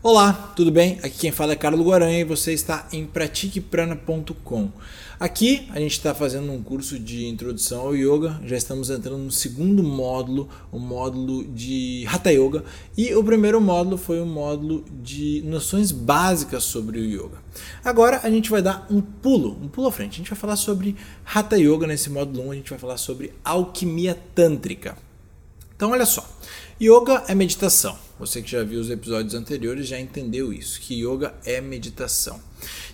Olá, tudo bem? Aqui quem fala é Carlos Guaranha e você está em pratiqueprana.com. Aqui a gente está fazendo um curso de introdução ao yoga, já estamos entrando no segundo módulo, o módulo de Hatha Yoga, e o primeiro módulo foi o módulo de noções básicas sobre o yoga. Agora a gente vai dar um pulo, um pulo à frente. A gente vai falar sobre Hatha Yoga nesse módulo 1, a gente vai falar sobre alquimia tântrica. Então olha só, yoga é meditação. Você que já viu os episódios anteriores já entendeu isso, que yoga é meditação.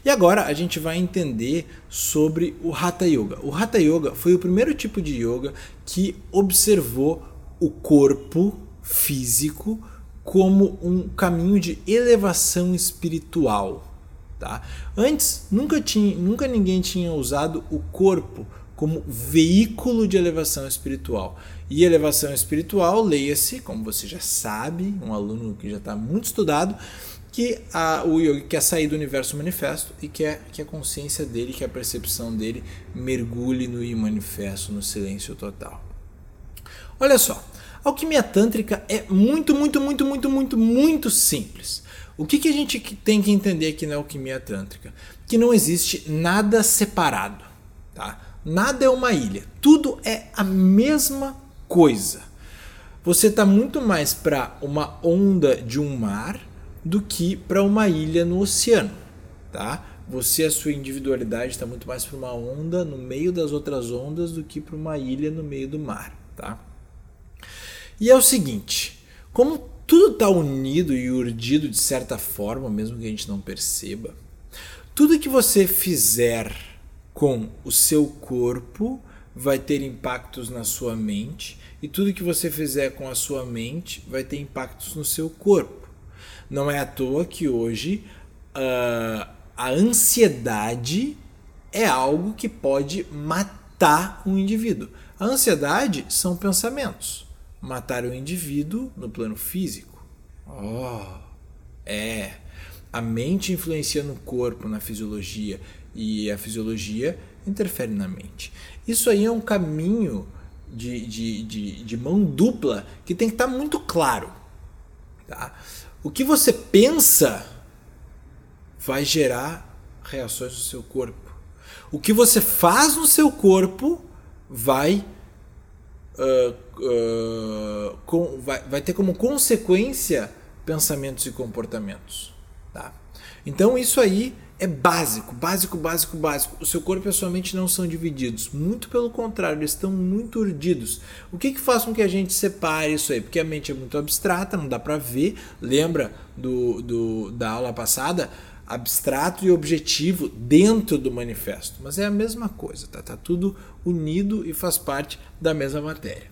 E agora a gente vai entender sobre o Hatha Yoga. O Hatha Yoga foi o primeiro tipo de yoga que observou o corpo físico como um caminho de elevação espiritual. Tá? Antes, nunca, tinha, nunca ninguém tinha usado o corpo como veículo de elevação espiritual. E elevação espiritual, leia-se, como você já sabe, um aluno que já está muito estudado, que a, o yogi quer sair do universo manifesto e quer que a consciência dele, que a percepção dele mergulhe no manifesto, no silêncio total. Olha só, a alquimia tântrica é muito, muito, muito, muito, muito, muito simples. O que, que a gente tem que entender aqui na alquimia tântrica? Que não existe nada separado, tá? Nada é uma ilha, tudo é a mesma coisa. Você está muito mais para uma onda de um mar do que para uma ilha no oceano, tá? Você, a sua individualidade está muito mais para uma onda no meio das outras ondas do que para uma ilha no meio do mar, tá? E é o seguinte, como tudo está unido e urdido de certa forma, mesmo que a gente não perceba, tudo que você fizer com o seu corpo vai ter impactos na sua mente e tudo que você fizer com a sua mente vai ter impactos no seu corpo. Não é à toa que hoje uh, a ansiedade é algo que pode matar um indivíduo. A ansiedade são pensamentos. Matar o indivíduo no plano físico. Oh, é. A mente influencia no corpo, na fisiologia e a fisiologia interfere na mente. Isso aí é um caminho de, de, de, de mão dupla que tem que estar tá muito claro. Tá? O que você pensa vai gerar reações no seu corpo. O que você faz no seu corpo vai, uh, uh, com, vai, vai ter como consequência pensamentos e comportamentos. Tá? Então isso aí é básico, básico, básico, básico. O seu corpo e a sua mente não são divididos. Muito pelo contrário, eles estão muito urdidos. O que, que faz com que a gente separe isso aí? Porque a mente é muito abstrata, não dá para ver. Lembra do, do, da aula passada? Abstrato e objetivo dentro do manifesto. Mas é a mesma coisa, tá? Tá tudo unido e faz parte da mesma matéria.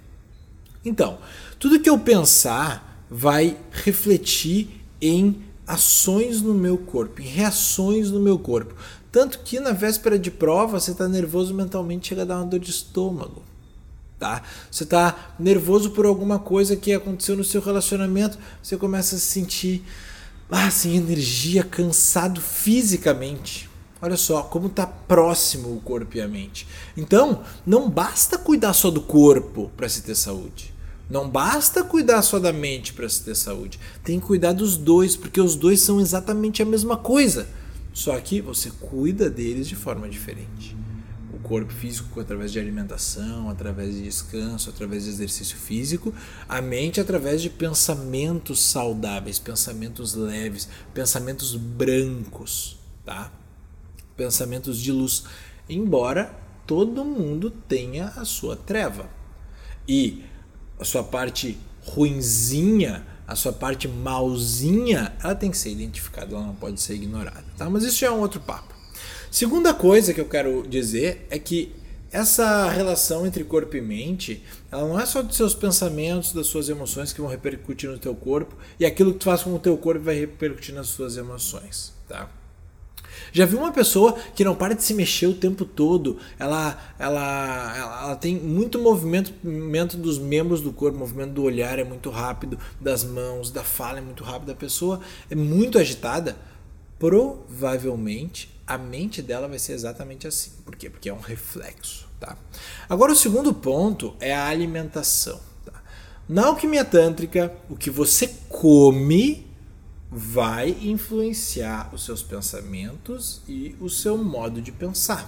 Então, tudo que eu pensar vai refletir em ações no meu corpo, reações no meu corpo. Tanto que na véspera de prova você está nervoso mentalmente, chega a dar uma dor de estômago. Tá? Você está nervoso por alguma coisa que aconteceu no seu relacionamento, você começa a se sentir ah, sem energia, cansado fisicamente. Olha só como está próximo o corpo e a mente. Então, não basta cuidar só do corpo para se ter saúde. Não basta cuidar só da mente para se ter saúde. Tem que cuidar dos dois, porque os dois são exatamente a mesma coisa. Só que você cuida deles de forma diferente. O corpo físico através de alimentação, através de descanso, através de exercício físico, a mente através de pensamentos saudáveis, pensamentos leves, pensamentos brancos, tá? Pensamentos de luz, embora todo mundo tenha a sua treva. E a sua parte ruinzinha, a sua parte malzinha, ela tem que ser identificada, ela não pode ser ignorada, tá? Mas isso já é um outro papo. Segunda coisa que eu quero dizer é que essa relação entre corpo e mente, ela não é só dos seus pensamentos, das suas emoções que vão repercutir no teu corpo e aquilo que tu faz com o teu corpo vai repercutir nas suas emoções, tá? Já viu uma pessoa que não para de se mexer o tempo todo? Ela, ela, ela, ela tem muito movimento, movimento dos membros do corpo, movimento do olhar é muito rápido, das mãos, da fala é muito rápido, a pessoa é muito agitada. Provavelmente a mente dela vai ser exatamente assim. Por quê? Porque é um reflexo. Tá? Agora, o segundo ponto é a alimentação. Tá? Na alquimia tântrica, o que você come vai influenciar os seus pensamentos e o seu modo de pensar.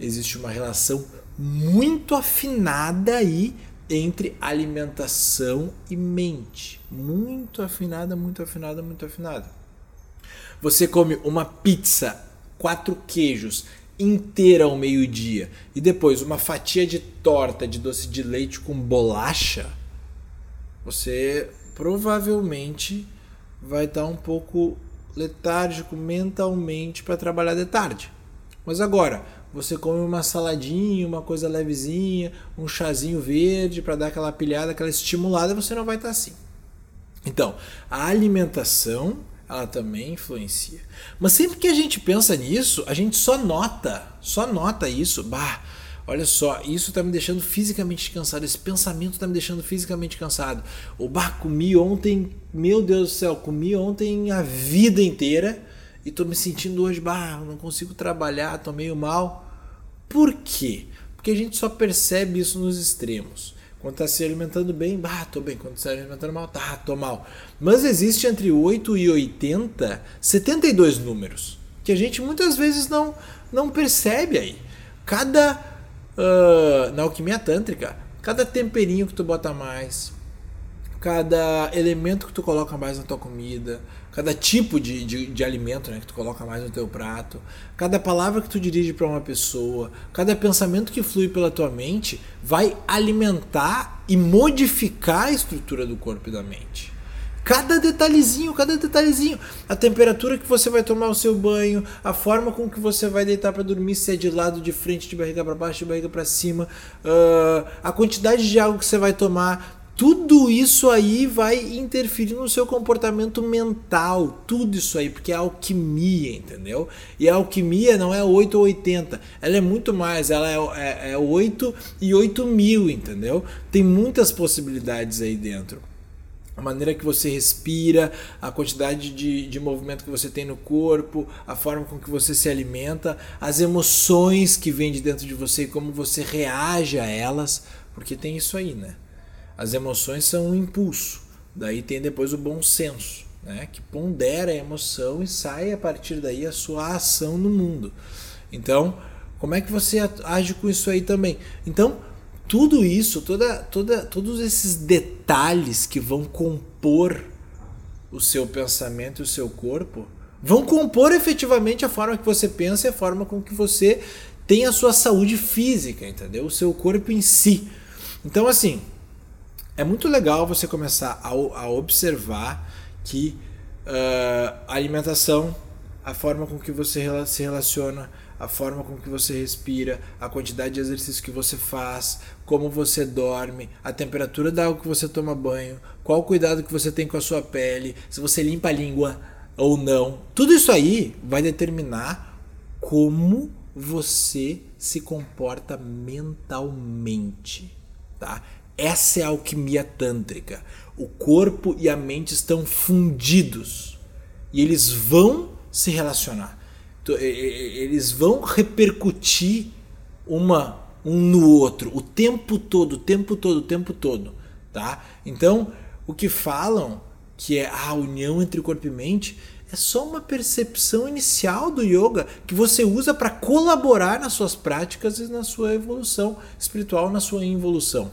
Existe uma relação muito afinada aí entre alimentação e mente. Muito afinada, muito afinada, muito afinada. Você come uma pizza, quatro queijos, inteira ao meio-dia e depois uma fatia de torta de doce de leite com bolacha, você provavelmente vai estar um pouco letárgico mentalmente para trabalhar de tarde. Mas agora, você come uma saladinha, uma coisa levezinha, um chazinho verde para dar aquela pilhada, aquela estimulada, você não vai estar assim. Então, a alimentação ela também influencia. Mas sempre que a gente pensa nisso, a gente só nota, só nota isso. Bah, olha só, isso está me deixando fisicamente cansado, esse pensamento está me deixando fisicamente cansado. O bah, comi ontem, meu Deus do céu, comi ontem a vida inteira e estou me sentindo hoje, bah, não consigo trabalhar, estou meio mal. Por quê? Porque a gente só percebe isso nos extremos. Quando está se alimentando bem, bah, tô bem. Quando está se alimentando mal, tá, tô mal. Mas existe entre 8 e 80, 72 números que a gente muitas vezes não, não percebe aí. Cada uh, na alquimia tântrica, cada temperinho que tu bota mais, cada elemento que tu coloca mais na tua comida, cada tipo de, de, de, alimento né, que tu coloca mais no teu prato, cada palavra que tu dirige para uma pessoa, cada pensamento que flui pela tua mente vai alimentar e modificar a estrutura do corpo e da mente. Cada detalhezinho, cada detalhezinho. A temperatura que você vai tomar o seu banho, a forma com que você vai deitar para dormir, se é de lado, de frente, de barriga para baixo, de barriga para cima, uh, a quantidade de água que você vai tomar, tudo isso aí vai interferir no seu comportamento mental, tudo isso aí, porque é alquimia, entendeu? E a alquimia não é 8 ou 80, ela é muito mais, ela é, é, é 8 e 8 mil, entendeu? Tem muitas possibilidades aí dentro. A maneira que você respira, a quantidade de, de movimento que você tem no corpo, a forma com que você se alimenta, as emoções que vêm de dentro de você e como você reage a elas, porque tem isso aí, né? As emoções são um impulso. Daí tem depois o bom senso, né? que pondera a emoção e sai a partir daí a sua ação no mundo. Então, como é que você age com isso aí também? Então, tudo isso, toda, toda, todos esses detalhes que vão compor o seu pensamento e o seu corpo vão compor efetivamente a forma que você pensa e a forma com que você tem a sua saúde física, entendeu? O seu corpo em si. Então, assim, é muito legal você começar a, a observar que uh, a alimentação, a forma com que você se relaciona, a forma com que você respira, a quantidade de exercício que você faz, como você dorme, a temperatura da água que você toma banho, qual cuidado que você tem com a sua pele, se você limpa a língua ou não. Tudo isso aí vai determinar como você se comporta mentalmente, tá? Essa é a alquimia tântrica. O corpo e a mente estão fundidos e eles vão se relacionar. Eles vão repercutir uma um no outro o tempo todo, o tempo todo, o tempo todo, tá? Então, o que falam que é a união entre corpo e mente é só uma percepção inicial do yoga que você usa para colaborar nas suas práticas e na sua evolução espiritual, na sua involução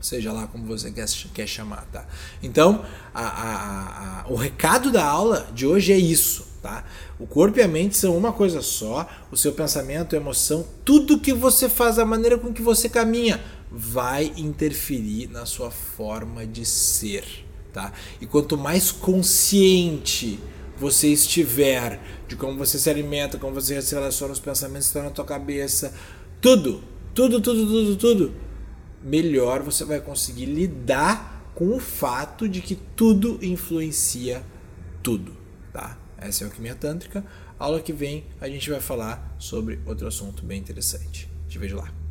seja lá como você quer, quer chamar, tá? Então, a, a, a, o recado da aula de hoje é isso, tá? O corpo e a mente são uma coisa só, o seu pensamento, emoção, tudo que você faz, a maneira com que você caminha, vai interferir na sua forma de ser, tá? E quanto mais consciente você estiver de como você se alimenta, como você se relaciona, os pensamentos que estão na tua cabeça, tudo, tudo, tudo, tudo, tudo melhor você vai conseguir lidar com o fato de que tudo influencia tudo, tá? Essa é a alquimia tântrica. Aula que vem a gente vai falar sobre outro assunto bem interessante. Te vejo lá.